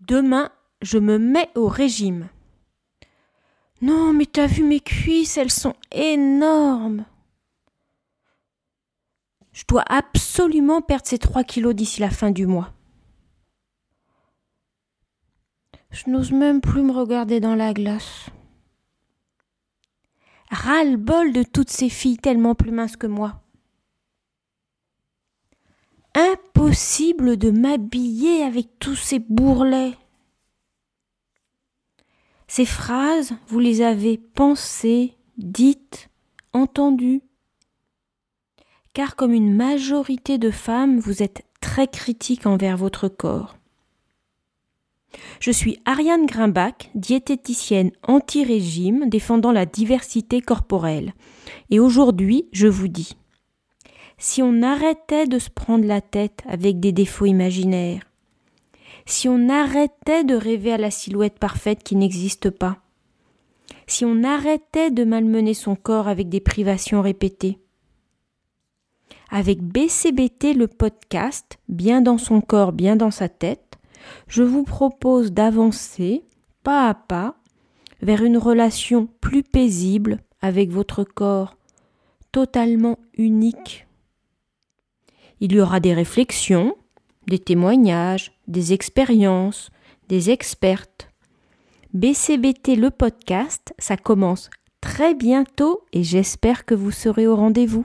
Demain, je me mets au régime. Non, mais t'as vu mes cuisses, elles sont énormes. Je dois absolument perdre ces trois kilos d'ici la fin du mois. Je n'ose même plus me regarder dans la glace. Ras-le-bol de toutes ces filles tellement plus minces que moi. Impossible de m'habiller avec tous ces bourrelets. Ces phrases, vous les avez pensées, dites, entendues. Car comme une majorité de femmes, vous êtes très critique envers votre corps. Je suis Ariane Grimbach, diététicienne anti-régime défendant la diversité corporelle. Et aujourd'hui, je vous dis, si on arrêtait de se prendre la tête avec des défauts imaginaires, si on arrêtait de rêver à la silhouette parfaite qui n'existe pas, si on arrêtait de malmener son corps avec des privations répétées. Avec BCBT le podcast, bien dans son corps, bien dans sa tête, je vous propose d'avancer pas à pas vers une relation plus paisible avec votre corps, totalement unique. Il y aura des réflexions, des témoignages, des expériences, des expertes. BCBT le podcast, ça commence très bientôt et j'espère que vous serez au rendez-vous.